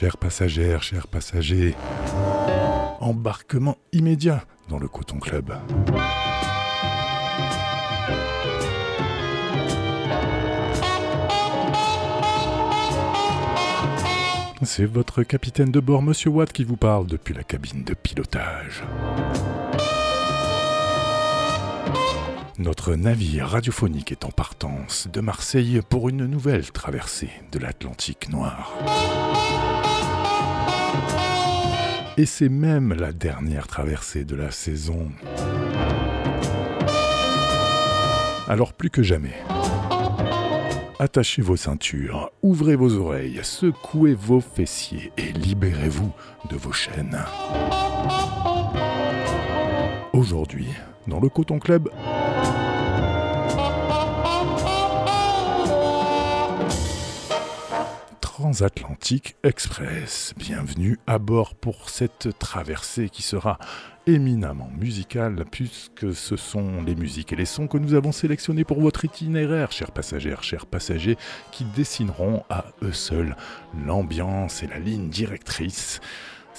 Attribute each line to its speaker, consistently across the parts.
Speaker 1: Chères passagères, chers passagers, embarquement immédiat dans le Coton Club. C'est votre capitaine de bord, Monsieur Watt, qui vous parle depuis la cabine de pilotage. Notre navire radiophonique est en partance de Marseille pour une nouvelle traversée de l'Atlantique noir. Et c'est même la dernière traversée de la saison. Alors plus que jamais, attachez vos ceintures, ouvrez vos oreilles, secouez vos fessiers et libérez-vous de vos chaînes. Aujourd'hui, dans le Coton Club, Transatlantique Express. Bienvenue à bord pour cette traversée qui sera éminemment musicale puisque ce sont les musiques et les sons que nous avons sélectionnés pour votre itinéraire, chers passagères, chers passagers, qui dessineront à eux seuls l'ambiance et la ligne directrice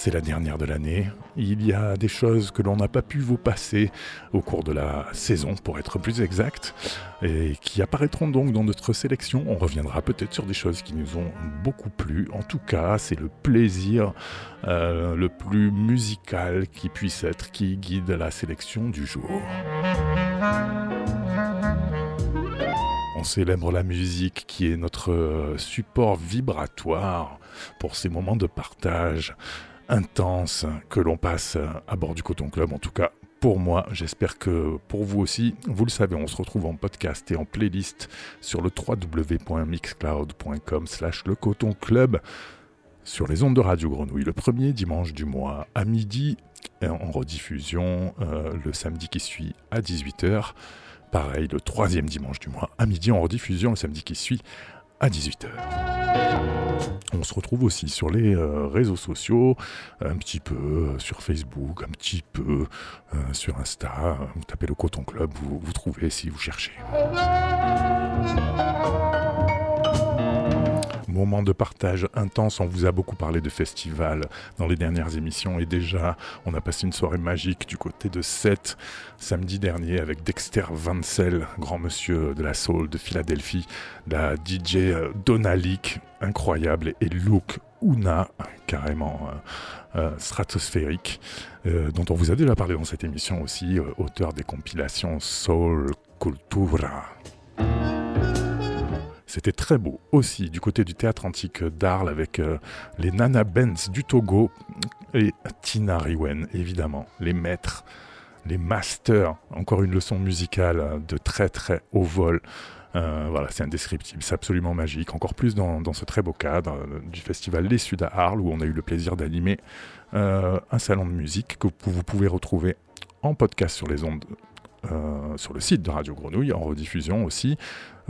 Speaker 1: c'est la dernière de l'année. Il y a des choses que l'on n'a pas pu vous passer au cours de la saison, pour être plus exact, et qui apparaîtront donc dans notre sélection. On reviendra peut-être sur des choses qui nous ont beaucoup plu. En tout cas, c'est le plaisir euh, le plus musical qui puisse être qui guide la sélection du jour. On célèbre la musique qui est notre support vibratoire pour ces moments de partage intense que l'on passe à bord du Coton Club. En tout cas, pour moi, j'espère que pour vous aussi, vous le savez, on se retrouve en podcast et en playlist sur le www.mixcloud.com slash le Coton Club sur les ondes de Radio Grenouille le premier dimanche du mois à midi en rediffusion euh, le samedi qui suit à 18h. Pareil, le troisième dimanche du mois à midi en rediffusion le samedi qui suit à 18h. On se retrouve aussi sur les euh, réseaux sociaux, un petit peu euh, sur Facebook, un petit peu euh, sur Insta. Vous tapez le Coton Club, vous trouvez si vous cherchez. Moment de partage intense. On vous a beaucoup parlé de festival dans les dernières émissions et déjà on a passé une soirée magique du côté de Sète samedi dernier avec Dexter Vansel, grand monsieur de la soul de Philadelphie, la DJ Donalik, incroyable, et Luke Una, carrément euh, euh, stratosphérique, euh, dont on vous a déjà parlé dans cette émission aussi, auteur des compilations Soul Cultura. C'était très beau aussi du côté du théâtre antique d'Arles avec euh, les Nana Benz du Togo et Tina Riwen, évidemment, les maîtres, les masters. Encore une leçon musicale de très très haut vol. Euh, voilà, c'est indescriptible, c'est absolument magique. Encore plus dans, ce très beau cadre euh, du festival Les Sud à Arles où on a eu le plaisir d'animer un salon de musique que vous pouvez retrouver en podcast sur les ondes euh, sur le site de Radio Grenouille, en rediffusion aussi.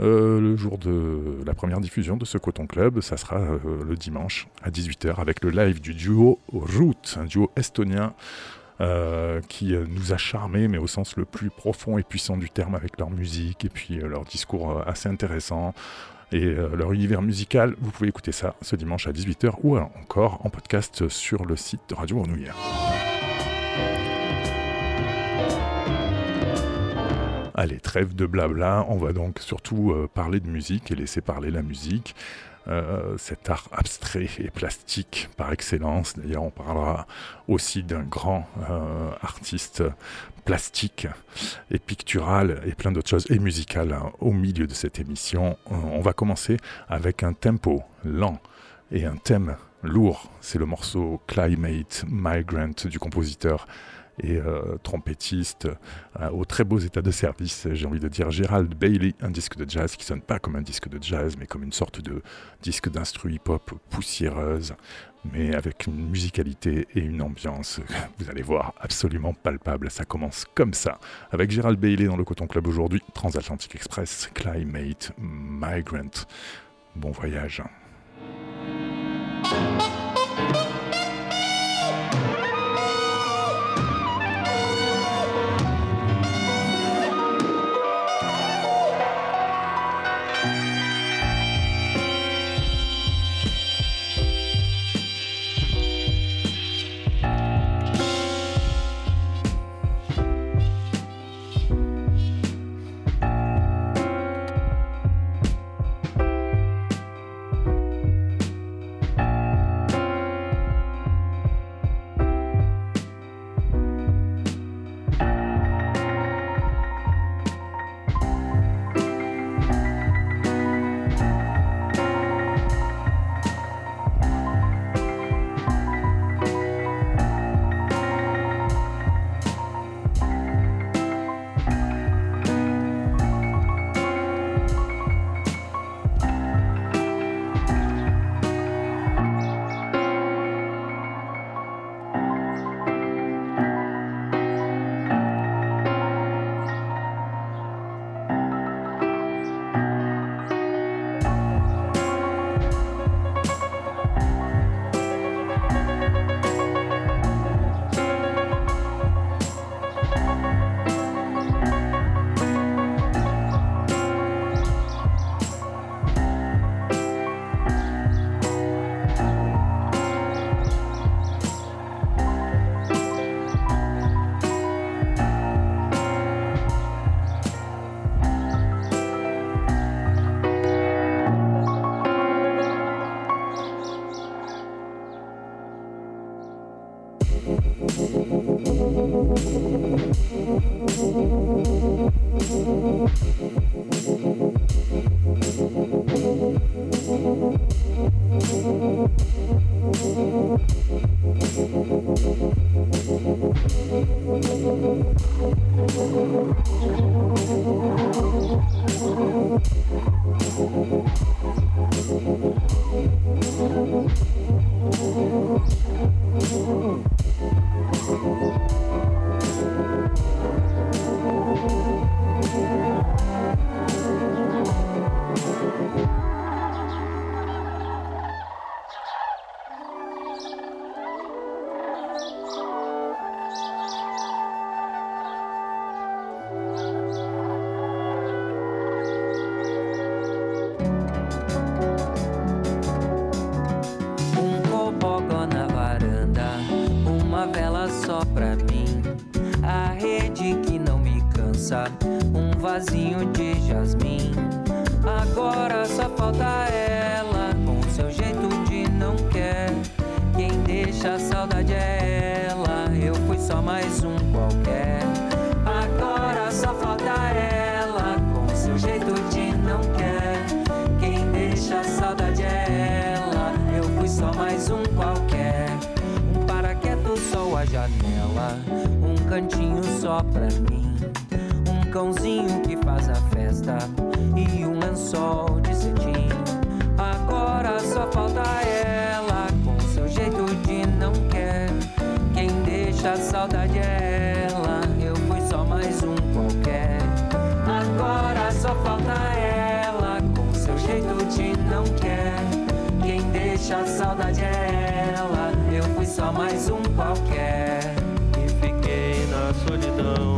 Speaker 1: Euh, le jour de la première diffusion de ce Coton Club, ça sera euh, le dimanche à 18h avec le live du duo Root, un duo estonien qui nous a charmés, mais au sens le plus profond et puissant du terme, avec leur musique et puis leur discours assez intéressant et leur univers musical. Vous pouvez écouter ça ce dimanche à 18h ou encore en podcast sur le site de Radio Grenouille. Allez, trêve de blabla, on va donc surtout euh, parler de musique et laisser parler la musique. Euh, cet art abstrait et plastique par excellence. D'ailleurs, on parlera aussi d'un grand euh, artiste plastique et pictural et plein d'autres choses, et musical hein, au milieu de cette émission. on va commencer avec un tempo lent et un thème lourd. C'est le morceau Climate Migrant du compositeur et euh, trompettiste euh, aux très beaux états de service, j'ai envie de dire Gérald Bailey, un disque de jazz qui sonne pas comme un disque de jazz, mais comme une sorte de disque d'instru hip-hop poussiéreuse, mais avec une musicalité et une ambiance, vous allez voir, absolument palpable. Ça commence comme ça, avec Gérald Bailey dans le Coton Club aujourd'hui, Transatlantic Express, Climate Migrant. Bon voyage.
Speaker 2: Vasinho de jasmim. Agora só falta ela, com seu jeito de não quer. Quem deixa a saudade é ela, eu fui só mais um qualquer. Agora só falta ela, com seu jeito de não quer. Quem deixa a saudade é ela, eu fui só mais um qualquer. Um paraquedas só a janela, um cantinho só pra mim. Cãozinho que faz a festa e um lençol de cetim. Agora só falta ela, com seu jeito de não quer. Quem deixa a saudade é ela, eu fui só mais um qualquer. Agora só falta ela, com seu jeito de não quer. Quem deixa a saudade é ela, eu fui só mais um qualquer.
Speaker 3: E fiquei na solidão,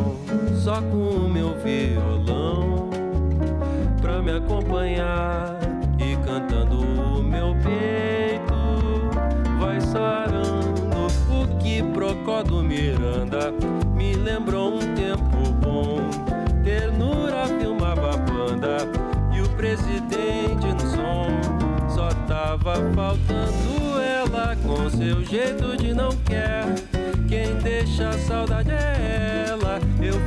Speaker 3: só com o meu violão pra me acompanhar e cantando o meu peito. Vai sarando o que procó do Miranda me lembrou um tempo bom. Ternura filmava a banda e o presidente no som só tava faltando ela com seu jeito de não quer. Quem deixa a saudade é ela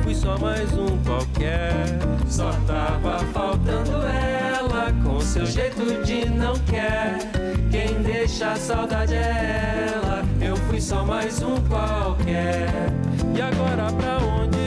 Speaker 3: fui só mais um qualquer só tava faltando ela com seu jeito de não quer. Quem deixa a saudade é ela. Eu fui só mais um qualquer. E agora pra onde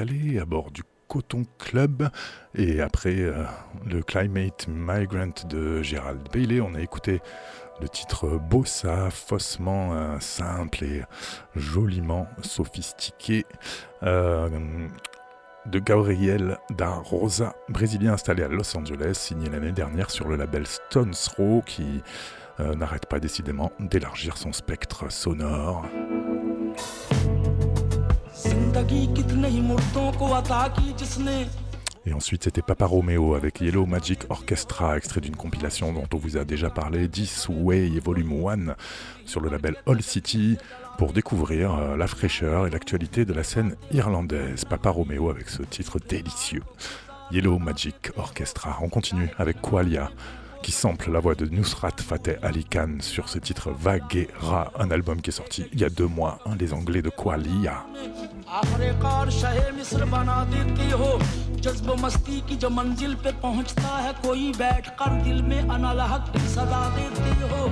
Speaker 1: à bord du Coton Club. Et après euh, le Climate Migrant de Gérald Bailey, on a écouté le titre Bossa, faussement euh, simple et joliment sophistiqué. Euh, de Gabriel da Rosa, brésilien installé à Los Angeles, signé l'année dernière sur le label Stones Throw, qui n'arrête pas décidément d'élargir son spectre sonore. Et ensuite, c'était Papa Romeo avec Yellow Magic Orchestra, extrait d'une compilation dont on vous a déjà parlé, This Way Volume 1, sur le label All City, pour découvrir euh, la fraîcheur et l'actualité de la scène irlandaise. Papa Romeo avec ce titre délicieux. Yellow Magic Orchestra. On continue avec Qualia qui sample la voix de Nusrat Fateh Ali Khan sur ce titre Vaguera, un album qui est sorti il y a deux mois, un des anglais de Qualia.
Speaker 4: आखिरकार शहे मिस्र बना देते हो। जज्ब मस्ती की जो मंजिल पे पहुँचता है, कोई बैठ कर दिल में अनलहक की सदा देते हो।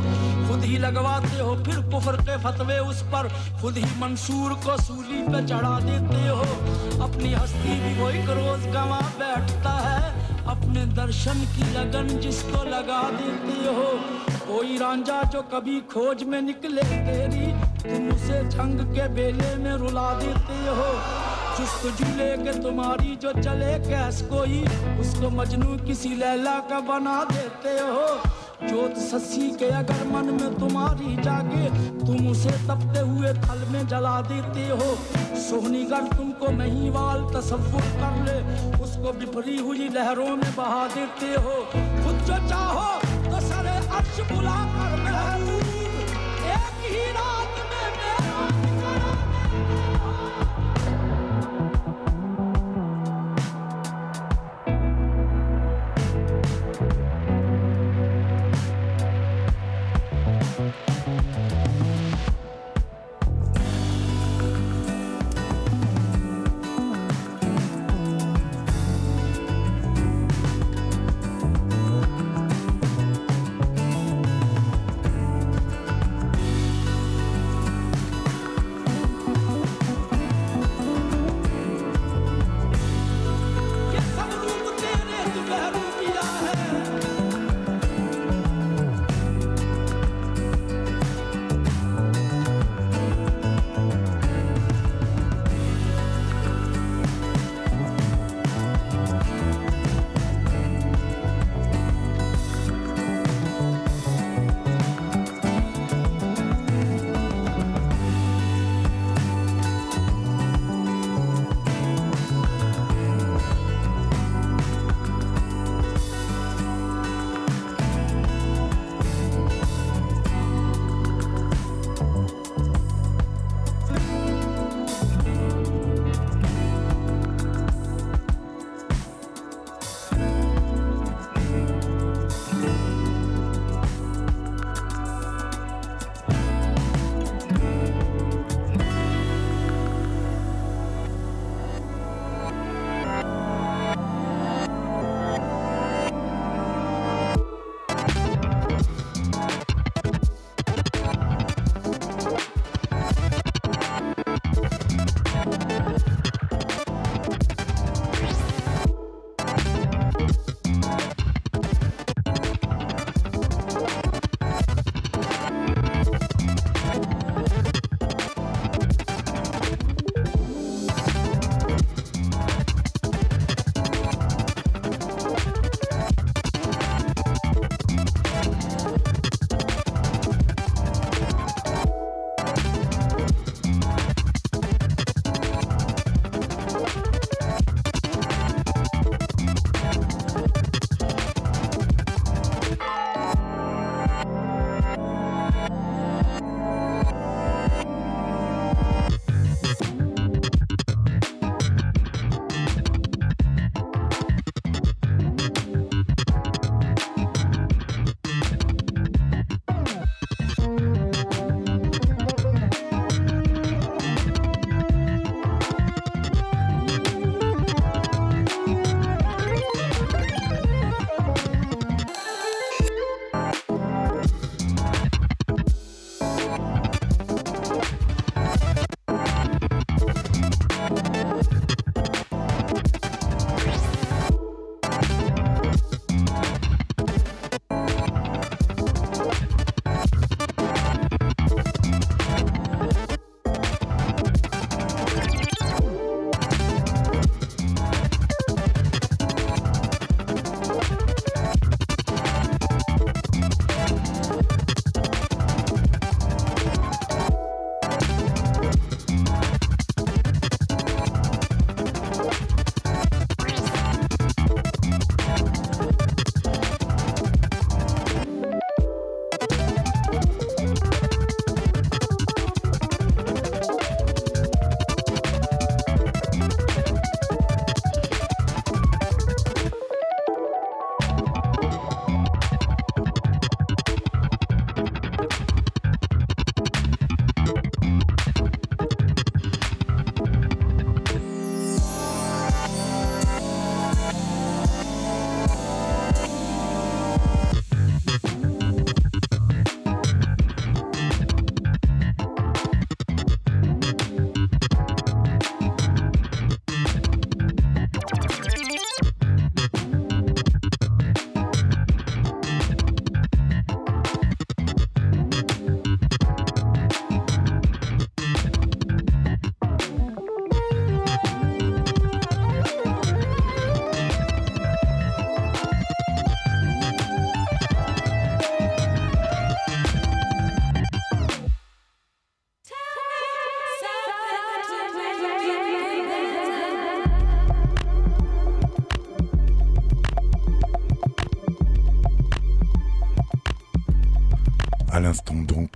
Speaker 4: खुद ही लगवाते हो, फिर कुफर के फतवे उस पर। खुद ही मंसूर को सूली पे चढ़ा देते हो। अपनी हस्ती भी वही रोज गवा बैठता है। अपने दर्शन की लगन जिसको लगा देती हो। कोई रांझा जो कभी खोज में निकले, तेरी तुम उसे झंग के बेले में रुला देते हो। चुस्त झूले के तुम्हारी जो चले, कैस कोई? उसको मजनू किसी लैला का बना देते हो। जोत ससी के अगर मन में तुम्हारी जागे तुम उसे तपते हुए थल में जला देते हो। सोहनीगढ़ तुमको वाल तस्वुर कर ले, उसको बिफरी हुई लहरों में बहा देते हो। खुद जो चाहो तो सरे अर्श बुला कर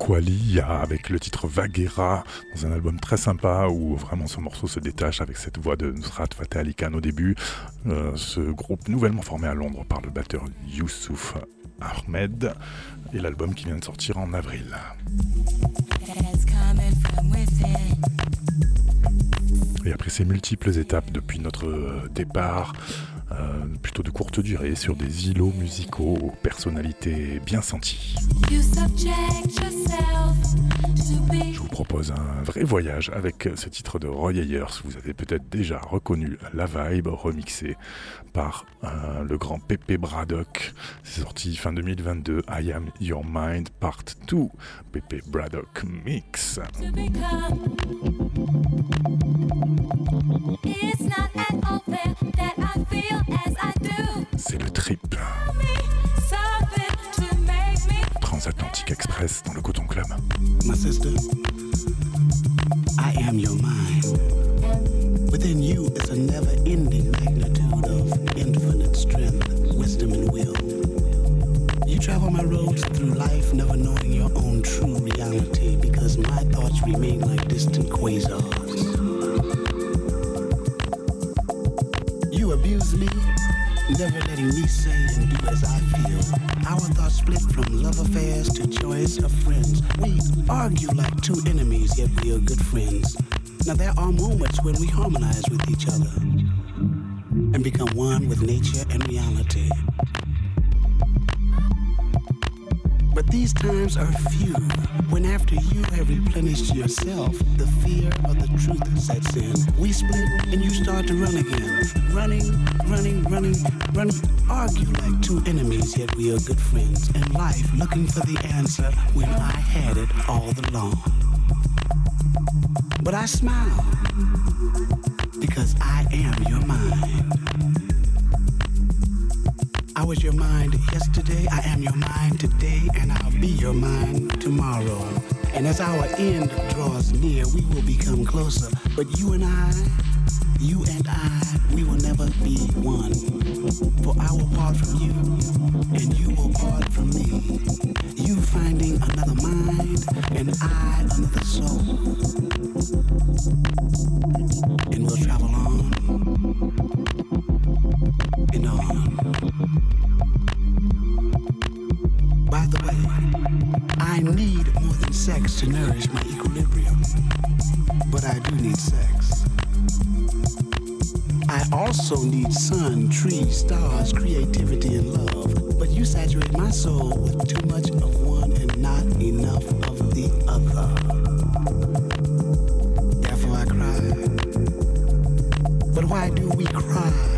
Speaker 1: Qualia avec le titre Vaguera dans un album très sympa où vraiment ce morceau se détache avec cette voix de Nusrat Fateh Ali Khan au début. Euh, ce groupe nouvellement formé à Londres par le batteur Youssouf Ahmed et l'album qui vient de sortir en avril. Et après ces multiples étapes depuis notre départ, euh, plutôt de courte durée, sur des îlots musicaux aux personnalités bien senties. Je vous propose un vrai voyage avec ce titre de Roy Ayers. Vous avez peut-être déjà reconnu la vibe remixée par euh, le grand Pepe Braddock. C'est sorti fin 2022. I Am Your Mind Part 2. Pepe Braddock Mix. C'est le trip. Transatlantic Express dans le Coton Club.
Speaker 5: My sister, I am your mind. Within you is a never ending magnitude of infinite strength, wisdom, and will. You travel my roads through life, never knowing your own true reality because my thoughts remain like distant quasars. You abuse me, never letting me say and do as I feel. Our thoughts split from love affairs to choice of friends. We argue like two enemies, yet we are good friends. Now there are moments when we harmonize with each other and become one with nature and reality. But these times are few when after you have replenished yourself, the fear of the truth sets in. We split and you start to run again. Running, running, running, running. Argue like two enemies, yet we are good friends. And life looking for the answer when I had it all along. But I smile because I am your mind. I was your mind yesterday, I am your mind today, and I'll be your mind tomorrow. And as our end draws near, we will become closer. But you and I, you and I, we will never be one. For I will part from you, and you will part from me. You finding another mind, and I another soul. And we'll travel on and on. To nourish my equilibrium. But I do need sex. I also need sun, trees, stars, creativity, and love. But you saturate my soul with too much of one and not enough of the other. Therefore I cry. But why do we cry?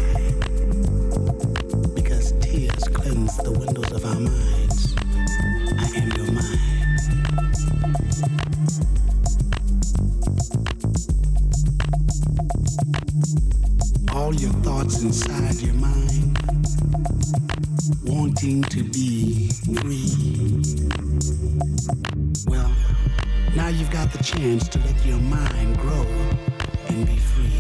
Speaker 5: Chance to let your mind grow and be free.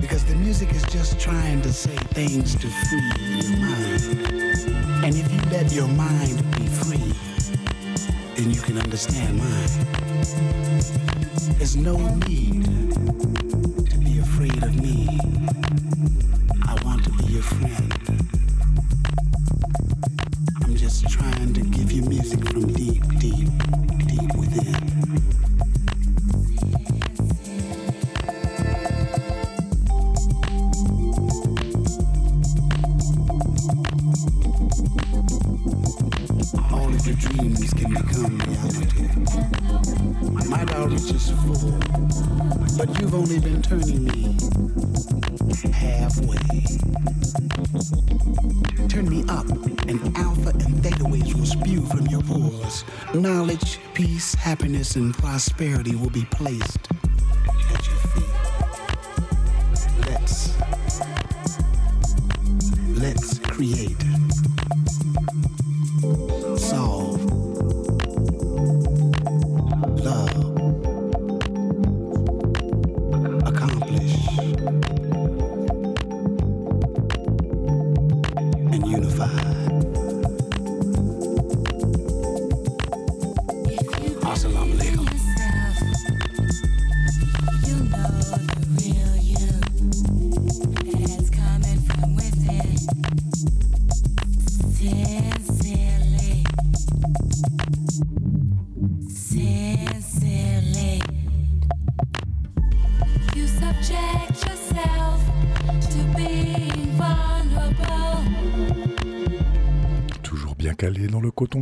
Speaker 5: Because the music is just trying to say things to free your mind. And if you let your mind be free, then you can understand mine. There's no need to be afraid of me. I want to be your friend. Turning me halfway. Turn me up, and alpha and theta waves will spew from your pores. Knowledge, peace, happiness, and prosperity will be placed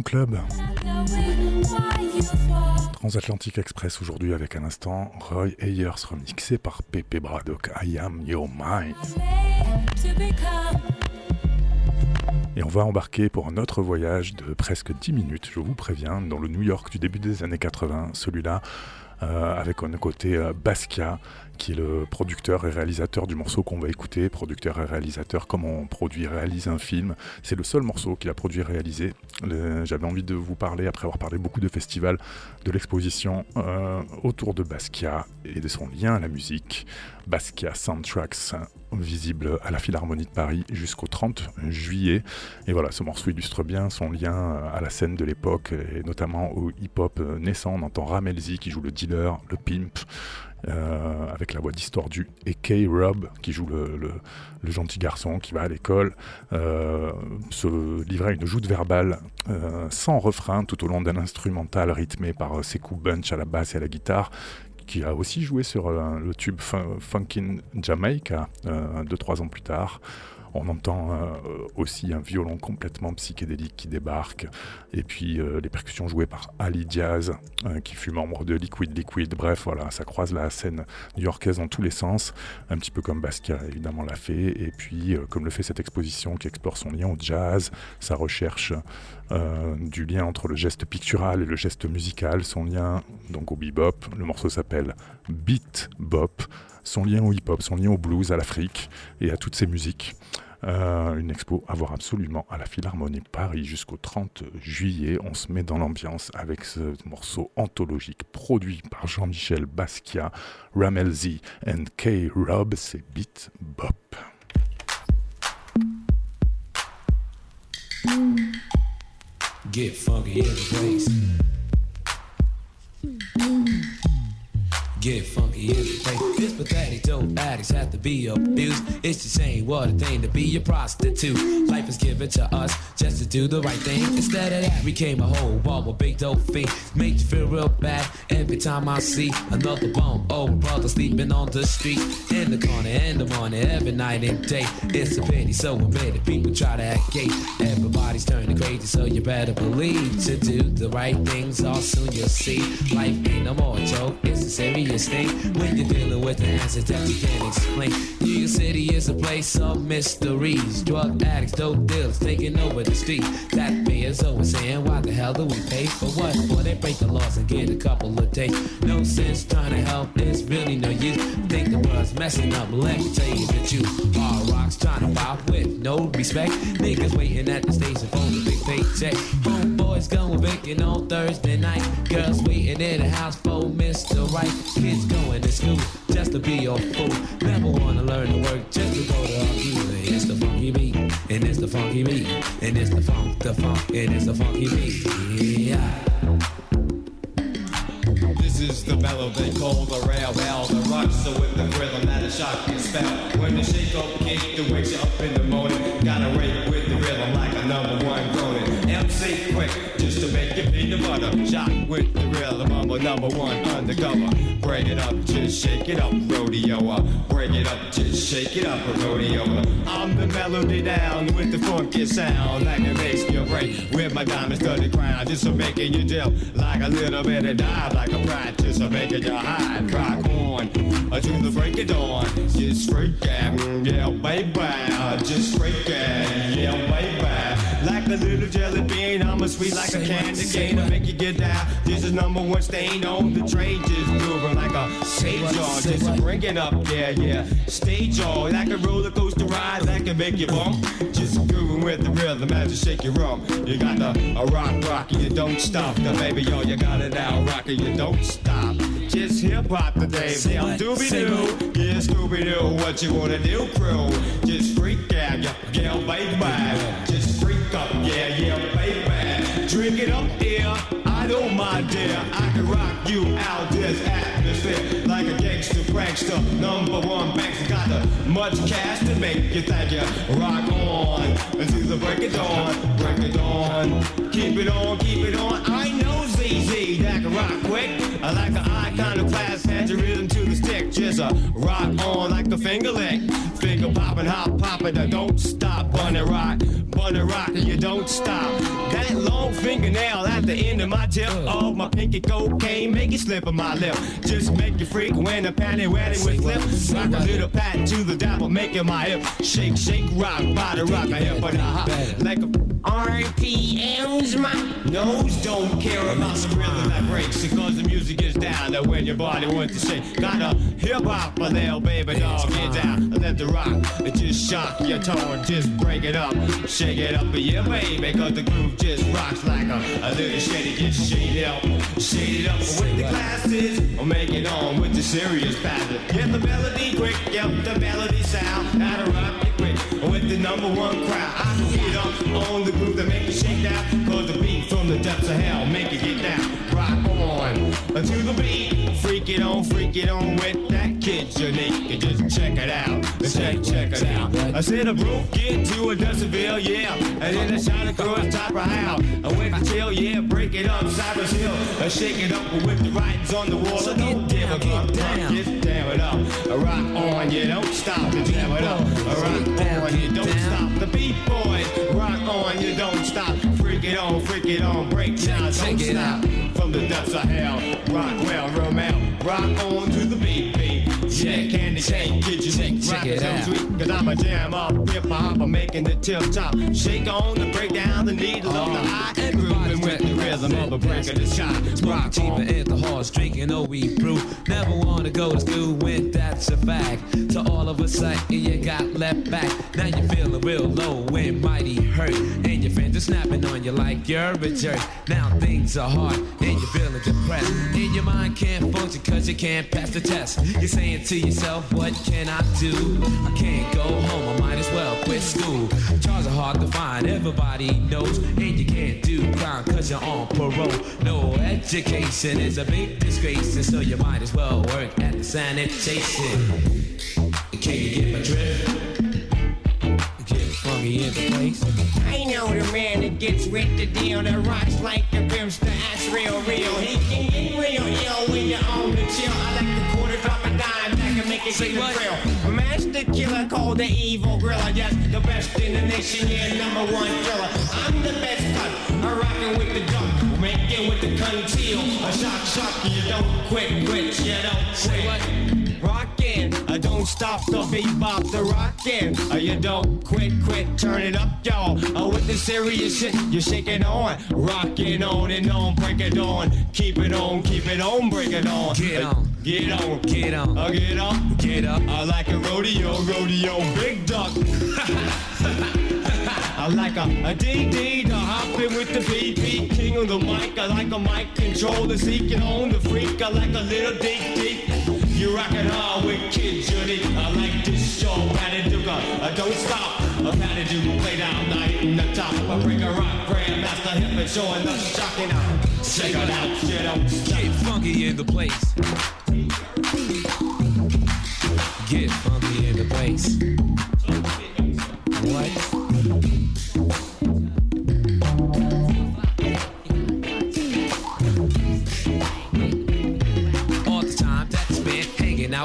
Speaker 1: Club. Transatlantic Express aujourd'hui avec un instant Roy Ayers remixé par Pepe Braddock. I am your mind. Et on va embarquer pour un autre voyage de presque 10 minutes, je vous préviens, dans le New York du début des années 80. Celui-là euh, avec un côté euh, Basquiat, qui est le producteur et réalisateur du morceau qu'on va écouter. Producteur et réalisateur, comme on produit réalise un film. C'est le seul morceau qu'il a produit et réalisé. J'avais envie de vous parler, après avoir parlé beaucoup de festivals, de l'exposition euh, autour de Basquiat et de son lien à la musique. Basquiat Soundtracks, visible à la Philharmonie de Paris jusqu'au 30 juillet. Et voilà, ce morceau illustre bien son lien euh, à la scène de l'époque et notamment au hip-hop euh, naissant. On entend Ramelzi qui joue le dealer, le pimp, euh, avec la voix distordue, et Kay Rob qui joue le, le- gentil garçon qui va à l'école, euh, se livrer à une joute verbale euh, sans refrain tout au long d'un instrumental rythmé par ses coups bunch à la basse et à la guitare qui a aussi joué sur le tube Fun- Funkin' Jamaica 2-3 ans plus tard. On entend euh, aussi un violon complètement psychédélique qui débarque, et puis euh, les percussions jouées par Ali Diaz, euh, qui fut membre de Liquid Liquid. Bref, voilà, ça croise la scène new-yorkaise dans tous les sens, un petit peu comme Basquiat évidemment l'a fait, et puis comme le fait cette exposition qui explore son lien au jazz, sa recherche du lien entre le geste pictural et le geste musical, son lien donc au bebop. Le morceau s'appelle Beat Bop, son lien au hip-hop, son lien au blues, à l'Afrique et à toutes ces musiques. Euh, une expo à voir absolument à la Philharmonie Paris jusqu'au 30 juillet. On se met dans l'ambiance avec ce morceau anthologique produit par Jean-Michel Basquiat, Ramelzi and K. Rob, c'est Beat Bop.
Speaker 6: Get funky place. This pathetic dope addicts have to be abused. It's the same what a thing to be a prostitute. Life is given to us just to do the right thing. Instead of that, we came a whole wall with big dope fiend. Make you feel real bad every time I see another bum. Old brother sleeping on the street. In the corner, in the morning, every night and day. It's a pity, so it. People try to act gay. Everybody's turning crazy, so you better believe to do the right things. All soon you'll see. Life ain't no more joke, it's a serious thing. When you're dealing with the answers that you can't explain. New York City is a place of mysteries. Drug addicts, dope dealers taking over the street. That being so saying, why the hell do we pay for what? Well, they break the laws and get a couple of days. No sense trying to help, it's really no use. Think the world's messing up, let me tell you the truth. Hard rocks trying to pop with no respect. Niggas waiting at the station for the big paycheck. Homeboys going vacant on Thursday night. Girls waiting in the house for Mr. Right. Kids going to school just to be a fool. Never wanna learn to work just to go to our computer. It's the funky beat, and it's the funky beat, and it's the funk, the funk, and it's the funky beat. Yeah.
Speaker 7: This is the mellow they call the rail the rush. So with the rhythm that a shock can spell. When the shake up kick that wakes up in the morning, gotta rate with the rhythm like a number one groaning. MC quick, to make you peanut butter. Shot with the rhythm, I'm a number one undercover. Break it up, just shake it up, rodeo. Break it up, just shake it up, rodeo. I'm the melody down with the funky sound, like it makes you break with my diamond studded crown, just to making you jump like a little bit of dive, like a practice of making you high. Rock on to the break of dawn, just freak out, yeah, baby, just freak out, yeah, baby. Like a little jelly bean, I'm a sweet like a candy cane to make you get down. This is number one stain on the train, just moving like a stage jaw, just bring it up, yeah, yeah. Stage jaw, like a roller coaster ride, that can make you bump. Just grooving with the rhythm as you shake your rump. You got the a rock rocky, you don't stop. The baby, yo, you got it now, rocky, you don't stop. Just hip hop today,
Speaker 6: Say
Speaker 7: yeah? Doobie doo, yeah, Scooby Doo, what you wanna do, crew? Just freak out, yeah, yeah, baby, just freak up, yeah, baby. Drink it up, yeah, I don't mind, dear. I can rock you out this atmosphere like a gangster prankster. Number one banks got the much cash to make you think you rock on until the break of dawn, break of dawn. Keep it on, keep it on. I know Z easy, that can rock quick. I like an iconoclast, hands your rhythm to the stick. Just a rock on like a finger lick. Finger popping, hop popping, uh, don't stop. Bunny rock, bunny rock, you don't stop. That long fingernail at the end of my tip. Oh, my pinky cocaine, make it slip on my lip. Just make you freak when the panty wedding with flip. Rock a little pat to the dapple, making my hip shake, shake, rock, body rock, my hip, but hop like a RPMs. My nose don't care about the rhythm that breaks because the music is down. That when your body wants to shake, got a hip hop a little baby dog, get down, let the rock, it just shock your tone, just break it up, shake it up, yeah baby, cause the groove just rocks like a, a little shady, get shaded up, shaded up with the glasses, or make it on with the serious pattern. Get the melody quick, yep, the melody sound, gotta rock it quick with the number one crowd. I get up on the groove that make you shake down, cause the beat from the depths of hell make you get down. Rock on. To the beat, freak it on, freak it on with that kid unique. And just check it out, check, check it out. I said a broke get to a decibel, yeah, and then I shot across top of how. I went to chill, yeah, break it up, Cypress Hill, I shake it up with the writings on the wall. So don't give a fuck, get down it up, I rock on, you don't stop to jam it up, I rock on, you don't stop. The beat boys, rock on, you don't stop. Freak it on, freak it on, break down, don't stop. From the depths of hell, rock well, Romeo, rock on to the beat, Yeah, candy cane, you
Speaker 6: Check- check it out.
Speaker 7: sweet, cause I'm a jam up, hip hop, I'm making the tip top. Shake on the break down, the needle on the eye, and grooving with the rhythm of a break of the shot. Rock
Speaker 6: Cheaper at the horse, drinking OE brew. Never wanna go to school when that's a fact. So all of a sudden you got left back. Now you're feeling real low and mighty hurt. And your friends are snapping on you like you're a jerk. Now things are hard and you're feeling depressed. And your mind can't function cause you can't pass the test. You're saying to yourself, what can I do? I can't go home, I might as well quit school. Jobs are hard to find, everybody knows. And you can't do crime cause you're on parole. No education is a big disgrace, and so you might as well work at the sanitation. Can you get my drift? Get funky in the place.
Speaker 7: I know the man that gets with the deal that rocks like the pimster. That's real, real. He can get real ill when you're on the chill. I like the quarter drop a dime can
Speaker 6: Say what?
Speaker 7: thrill. Master killer called the evil gorilla. Yes, the best in the nation. Yeah, number one killer. I'm the best cut. I'm rocking with the duck. Making with the conceal. A shock, shock. You don't quit, quit. You don't
Speaker 6: Say
Speaker 7: quit.
Speaker 6: what?
Speaker 7: Rockin', uh, don't stop the bebop, the rockin'. Uh, you don't quit, quit, turn it up, y'all. Uh, with the serious shit, you're shaking on, rockin' on and on, break it on, keep it on, keep it on, break it on.
Speaker 6: Get
Speaker 7: Uh,
Speaker 6: on.
Speaker 7: get on,
Speaker 6: Get on.
Speaker 7: uh, get up,
Speaker 6: Get up.
Speaker 7: I like a rodeo, rodeo, big duck. I like a, a DD to hopping with the BP, king on the mic. I like a mic controller, seeking on the freak. I like a little deep deep. You rockin' hard with Kid Judy. I like this show, Duke. I uh, don't stop. Uh, a Patty Duke play down night in the top. Uh, I bring a rock grandmaster hip and showing the shocking out. Check it out, shit stop.
Speaker 6: Get funky in the place. Get funky in the place.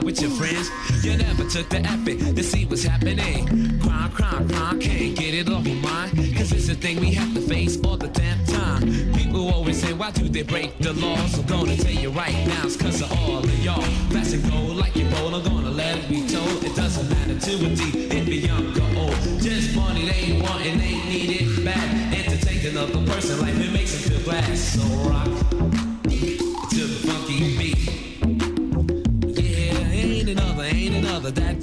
Speaker 6: With your friends, you never took the effort to see what's happening. Crime, crime, crime, can't get it off your mind. Cause it's a thing we have to face all the damn time. People always say, why do they break the laws? I'm gonna tell you right now, it's cause of all of y'all. Fast and gold like your bowl, I'm gonna let it be told. It doesn't matter to a D, if you're young or old. Just money they want and they need it bad. Entertain another person, life it makes them feel glad. So rock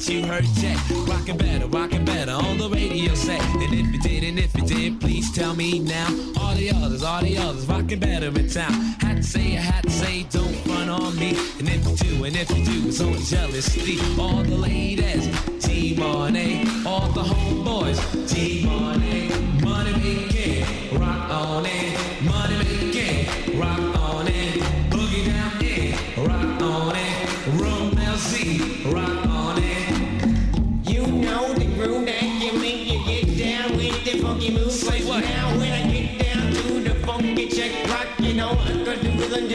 Speaker 6: you heard yet. Rockin' better, rockin' better on the radio set. And if you did, and if you did, please tell me now. All the others, all the others, rockin' better in town. Had to say, I had to say, don't front on me. And if you do, and if you do, it's only jealousy. All the ladies, T Money, all the homeboys, T Money, money making, rock on it, money making, rock on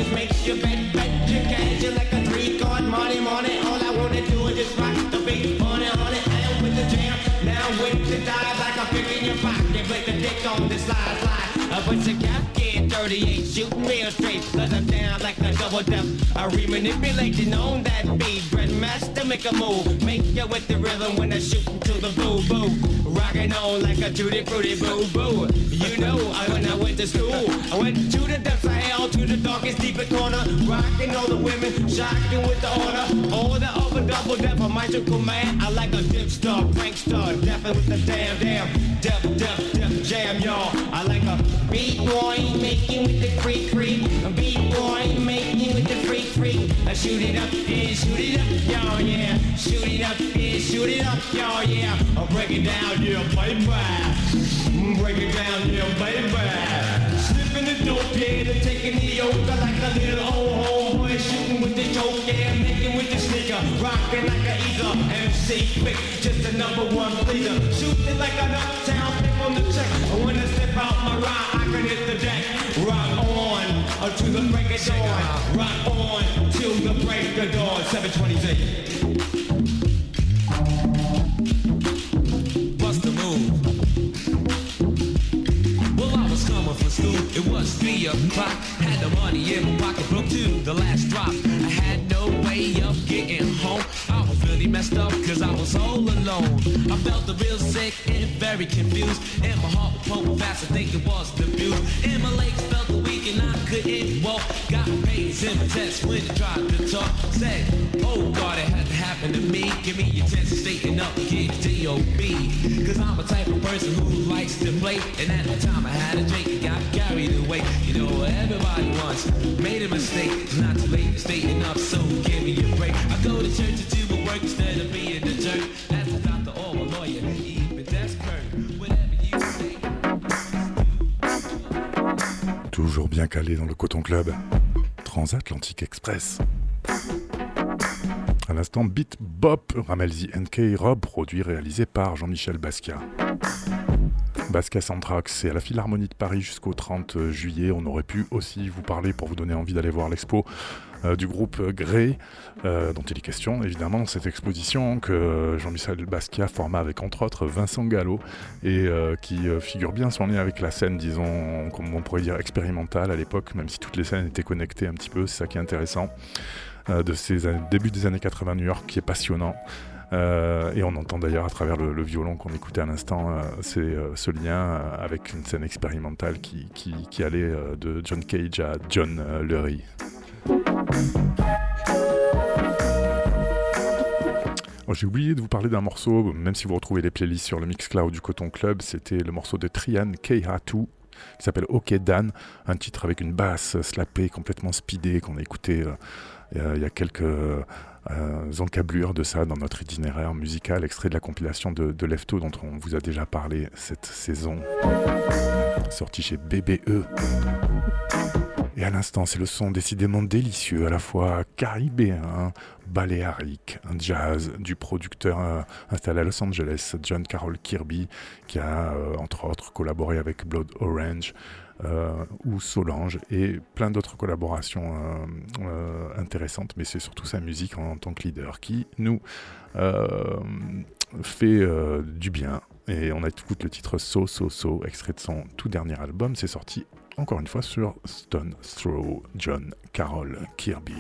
Speaker 8: just make your bed, bet your cash. You like a three card money, money. All I wanna do is just rock the beat, honey, honey. And with the jam, now with the dive like a pick in your pocket. With the dick on the slide, slide. Your cap in 38, shooting real straight. Cause I'm down like a double dip. I re-manipulating on that beat. Grandmaster, make a move. Make you with the rhythm when I shoot to the boo boo. Rocking on like a tutti frutti boo boo. You know, I, when I went to school, I went to the depths of hell, to the darkest, deepest corner. Rocking all the women, shocking with the order. All the upper double depth, a magical man. I like a dip star, prank star, deafin' with the damn, damn, def, def, def jam, y'all. I like a beat boy, making with the freak, freak. A beat boy, making with the freak, freak. I shoot it up, yeah, shoot it up, y'all, yeah. Shoot it up, yeah, shoot it up, y'all, yeah. I'll break it down, yeah, baby. Mm, Break it down, yeah, baby. Slipping the dope, yeah, to taking the yoke. I like a little old homeboy shooting with the choke, yeah, making with the sneaker. Rocking like a eager MC quick, just a number one pleaser. Shooting like an uptown on the check. When I step out my ride, I can hit the deck. Rock on until the break of dawn. Rock on till the break of dawn. 728.
Speaker 6: It was three o'clock. Had the money in my pocket, broke to the last drop. I had no way of getting home. I was really messed up because I was all alone. I felt real sick and very confused. And my heart was pumping fast. I think it was the view. And my legs felt weak and I couldn't walk. Got pains in my chest when I tried to talk. Said, Oh God, it had to happen to me. Give me your chance to straighten up get D.O.B. Cause I'm a type of person who likes to play. And at the time I had a drink got carried
Speaker 1: Toujours bien calé dans le Coton Club. Transatlantique Express. À l'instant, Beat Bop, Ramelzi NK Rob, produit réalisé par Jean-Michel Basquiat. Basquiat Centrax, c'est à la Philharmonie de Paris jusqu'au 30 juillet. On aurait pu aussi vous parler pour vous donner envie d'aller voir l'expo euh, du groupe Grey, euh, dont il est question évidemment cette exposition que Jean-Michel Basquiat forma avec entre autres Vincent Gallo et euh, qui euh, figure bien son lien avec la scène, disons, comme on pourrait dire expérimentale à l'époque, même si toutes les scènes étaient connectées un petit peu, c'est ça qui est intéressant. euh, de ces années- début des années 80 New York qui est passionnant. Euh, et on entend d'ailleurs à travers le, violon qu'on écoutait à l'instant euh, euh, ce lien avec une scène expérimentale qui, allait de John Cage à John Lurie. Oh, J'ai oublié de vous parler d'un morceau, même si vous retrouvez les playlists sur le Mixcloud du Coton Club, c'était le morceau de Trian Keihatu qui s'appelle OK Dan, un titre avec une basse slappée complètement speedée qu'on a écouté il y a quelques euh, de ça dans notre itinéraire musical, extrait de la compilation de, de Lefto dont on vous a déjà parlé cette saison, sorti chez BBE. Et à l'instant, c'est le son décidément délicieux, à la fois caribéen, baléarique, un jazz du producteur euh, installé à Los Angeles, John Carroll Kirby, qui a euh, entre autres collaboré avec Blood Orange ou Solange et plein d'autres collaborations euh, euh, intéressantes, mais c'est surtout sa musique en, tant que leader qui nous euh, fait euh, du bien. Et on écoute le titre So So So, extrait de son tout dernier album, c'est sorti encore une fois sur Stone Throw John Carroll Kirby.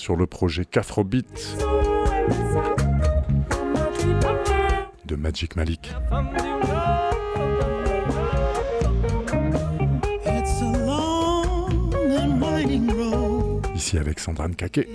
Speaker 1: Sur le projet Cafrobeat de Magic Malik. Ici avec Sandrine Kake.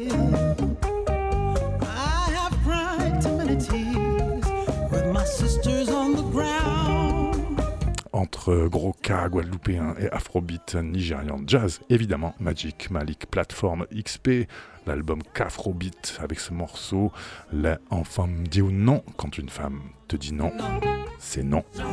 Speaker 1: Entre gros K guadeloupéen et afrobeat nigérian jazz, évidemment Magic Malik Platform XP, l'album Cafrobeat avec ce morceau, la en femme dit ou non, quand une femme te dit non, c'est non.
Speaker 2: Non,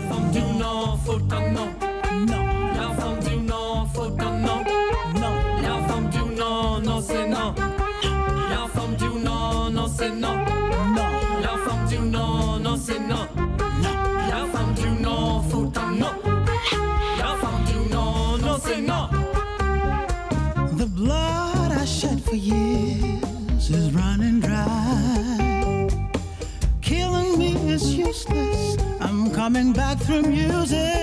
Speaker 9: country music.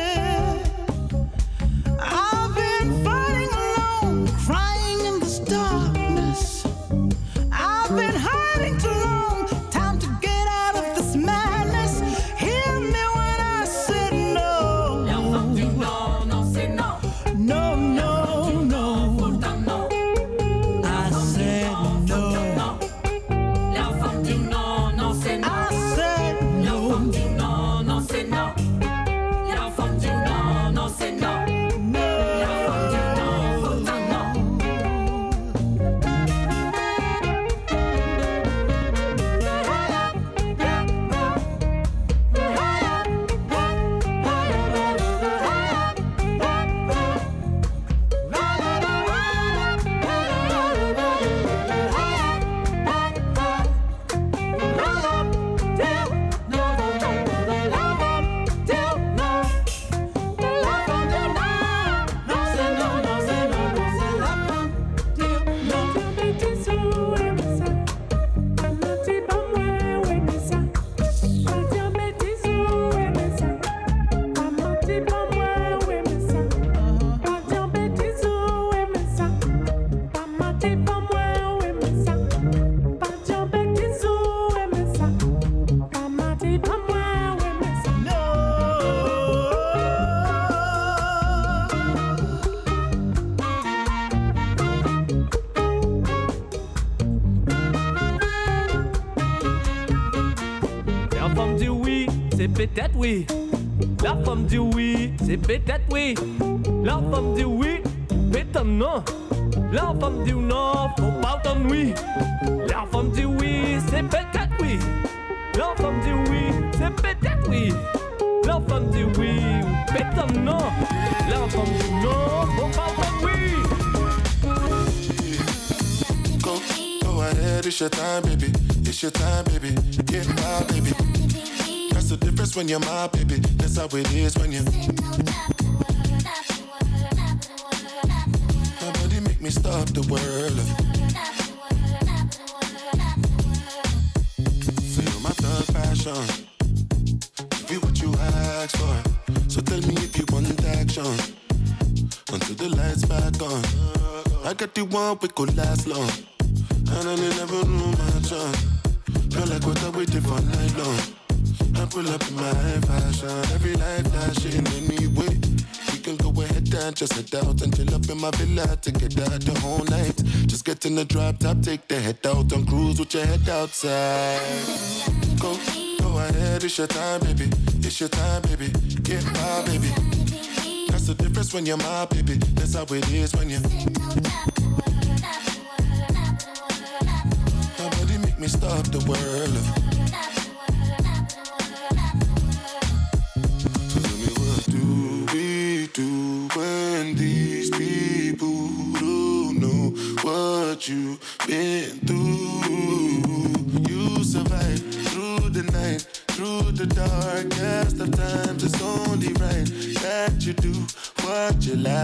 Speaker 2: C'est
Speaker 10: peut-être oui. La femme dit oui, peut-être non. La femme dit non, faut pas oui. La femme dit oui, c'est peut-être oui. La femme dit oui, c'est peut-être oui. La femme dit oui, peut-être non. La femme dit non, faut pas oui.
Speaker 11: Go, go ahead, it's your time, baby. It's your time, baby. Get my baby. That's when you're my baby. That's how it is when you. My body make me stop the world. Feel my thug passion. Give you what you ask for. So tell me if you want action. Until the lights back on. I got the one we could last long. And I never knew my chance. Feel like what I waited for night long. I pull up in my fashion. Every light flashing anyway. We can go ahead and just head out and chill up in my villa to get out the whole night. Just get in the drop top, take the head out and cruise with your head outside. Go, go ahead, it's your time, baby. It's your time, baby. Get my baby. That's the difference when you're my baby. That's how it is when you. My body make me stop the world. Do when these people don't know what you've been through? You survive through the night, through the darkest of times. It's only right that you do what you like.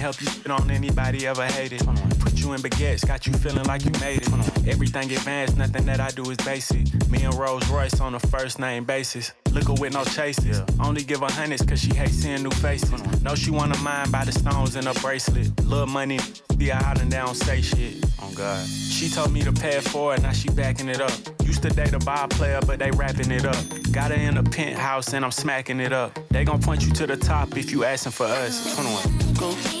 Speaker 10: I can't help
Speaker 12: help you get on anybody ever hated. Put you in baguettes, got you feeling like you made it. Everything advanced, nothing that I do is basic. Me and Rolls Royce on a first name basis. Liquor with no chases. Only give her hundreds cause she hates seeing new faces. Know she wanna mind by the stones in her bracelet. Little money, be her out and they don't say shit. Oh God. She told me to pay for it forward, now she backing it up. Used to date a ball player, but they wrapping it up. Got her in a penthouse and I'm smacking it up. They gon' point you to the top if you asking for us. 21.
Speaker 11: Go,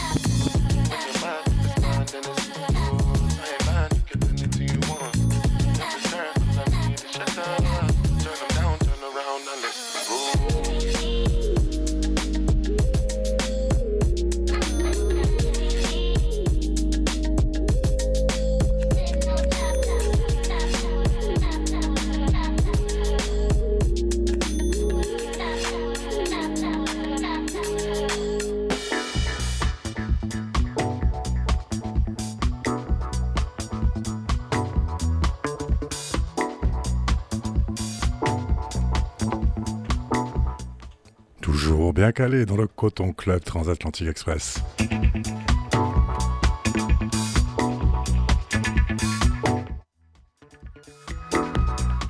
Speaker 1: Bien calé dans le Coton Club Transatlantique Express.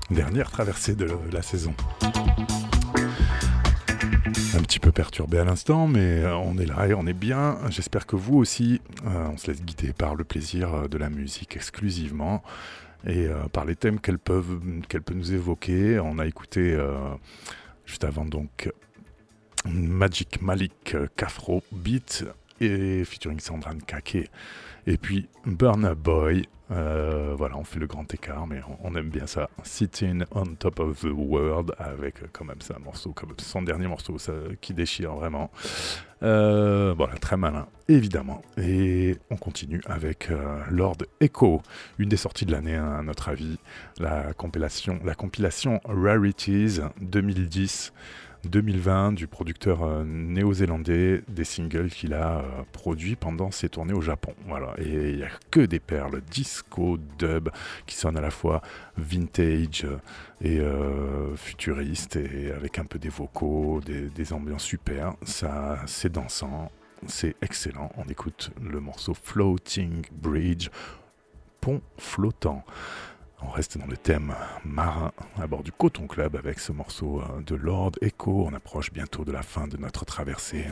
Speaker 1: Dernière traversée de la saison. Un petit peu perturbé à l'instant, mais on est là et on est bien. J'espère que vous aussi, euh, on se laisse guider par le plaisir de la musique exclusivement et euh, par les thèmes qu'elle peut, qu'elle peut nous évoquer. On a écouté euh, juste avant donc Magic Malik euh, Kafro Beat et featuring Sandran Kake. Et puis Burna Boy. Euh, voilà, on fait le grand écart, mais on, aime bien ça. Sitting on top of the world avec euh, quand même ça un morceau, comme son dernier morceau, qui déchire vraiment. Voilà, très malin, évidemment. Et on continue avec Lord Echo, une des sorties de l'année à notre avis, la compilation Rarities 2010. 2020 du producteur euh, néo-zélandais des singles qu'il a euh, produits pendant ses tournées au Japon. Voilà, et il n'y a que des perles disco, dub, qui sonnent à la fois vintage euh, et futuriste, et avec un peu des vocaux, des, des ambiances super. Ça, c'est dansant, c'est excellent. On écoute le morceau Floating Bridge, pont flottant. On reste dans le thème marin à bord du Coton Club avec ce morceau euh, de Lord Echo. On approche bientôt de la fin de notre traversée.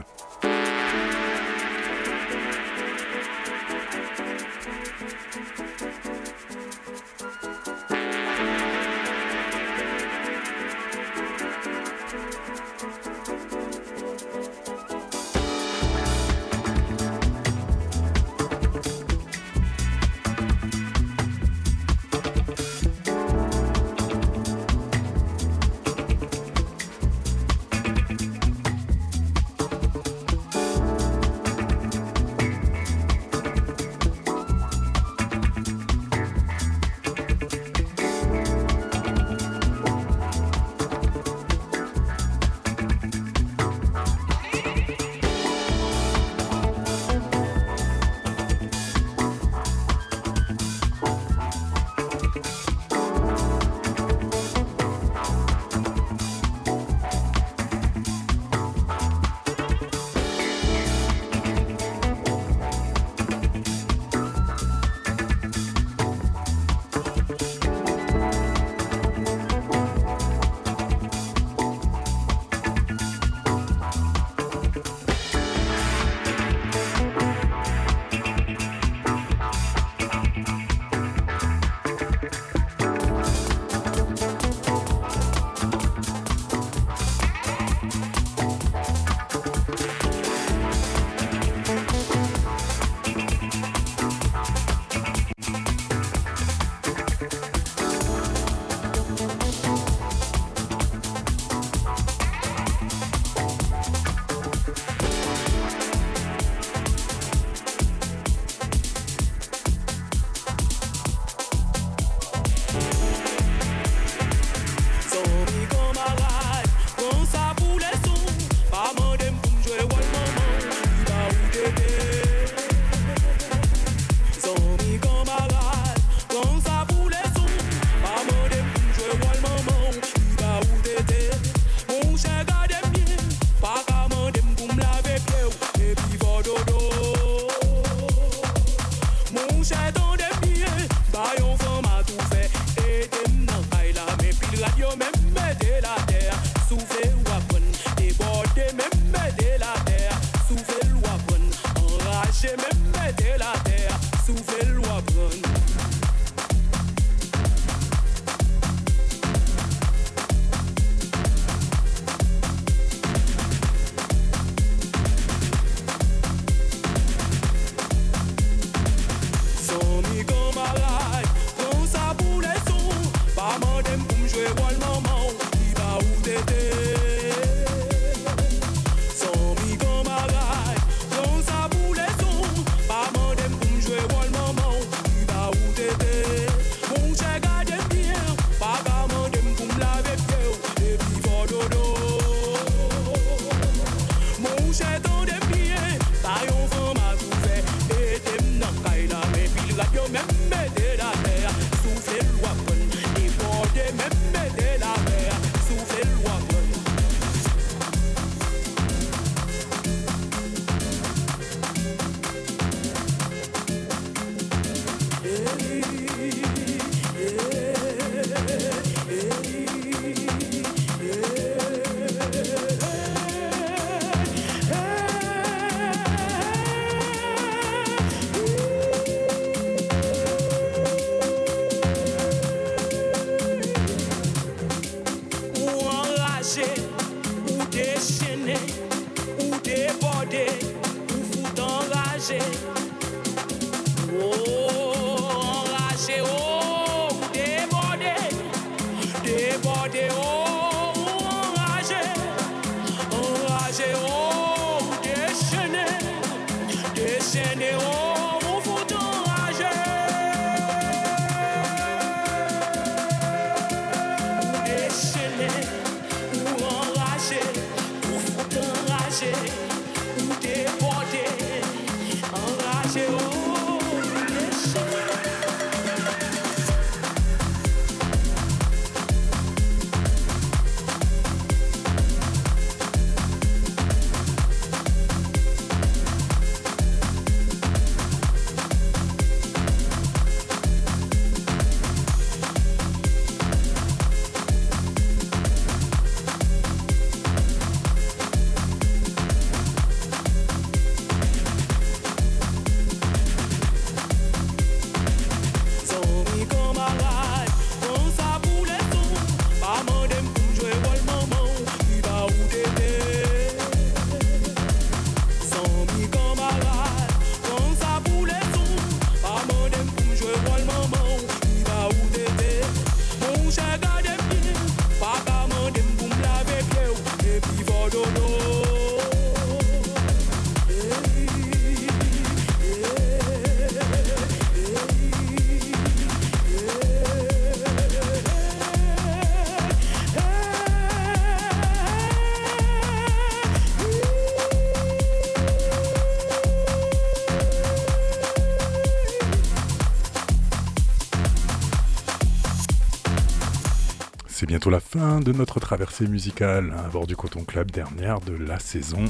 Speaker 1: La fin de notre traversée musicale à bord du Coton Club dernière de la saison.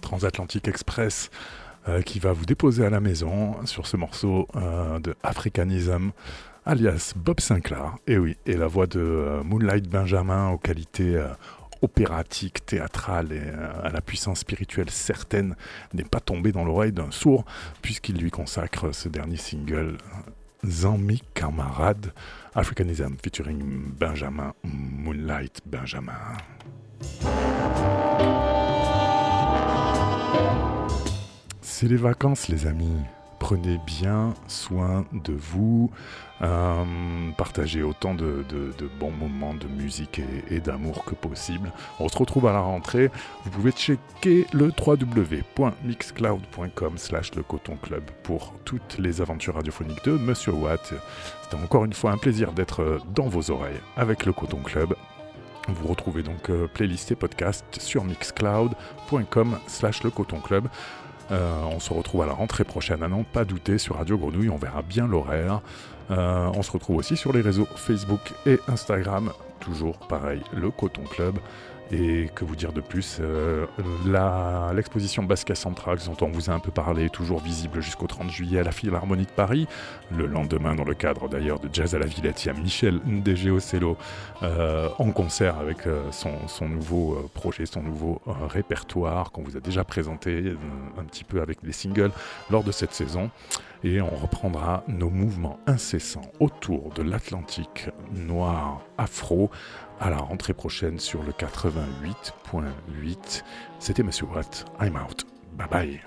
Speaker 1: Transatlantique Express euh, qui va vous déposer à la maison sur ce morceau euh, de Africanism alias Bob Sinclair. Et oui, et la voix de euh, Moonlight Benjamin aux qualités opératiques, théâtrales et à la puissance spirituelle certaine n'est pas tombée dans l'oreille d'un sourd puisqu'il lui consacre ce dernier single Zami Camarade Africanism featuring Benjamin Moonlight Benjamin. C'est les vacances, les amis. Prenez bien soin de vous. Euh, partagez autant de, bons moments de musique et, et d'amour que possible. On se retrouve à la rentrée. Vous pouvez checker le www.mixcloud.com slash le coton club pour toutes les aventures radiophoniques de Monsieur Watt. C'était encore une fois un plaisir d'être dans vos oreilles avec le coton club. Vous retrouvez donc euh, playlist et podcast sur mixcloud.com slash le coton club. Euh, on se retrouve à la rentrée prochaine, à pas douter, sur Radio Grenouille, on verra bien l'horaire. Euh, on se retrouve aussi sur les réseaux Facebook et Instagram, toujours pareil, le Coton Club. Et que vous dire de plus euh, L'exposition Basket Central, dont on vous a un peu parlé, toujours visible jusqu'au 30 juillet à la Philharmonie de Paris. Le lendemain, dans le cadre d'ailleurs de Jazz à la Villette, il y a Michel Ndege Ocello euh, en concert avec euh, son, nouveau euh, projet, son nouveau euh, répertoire qu'on vous a déjà présenté un petit peu avec des singles lors de cette saison. Et on reprendra nos mouvements incessants autour de l'Atlantique noir afro à la rentrée prochaine sur le 88.8. C'était Monsieur Watt. I'm out. Bye bye.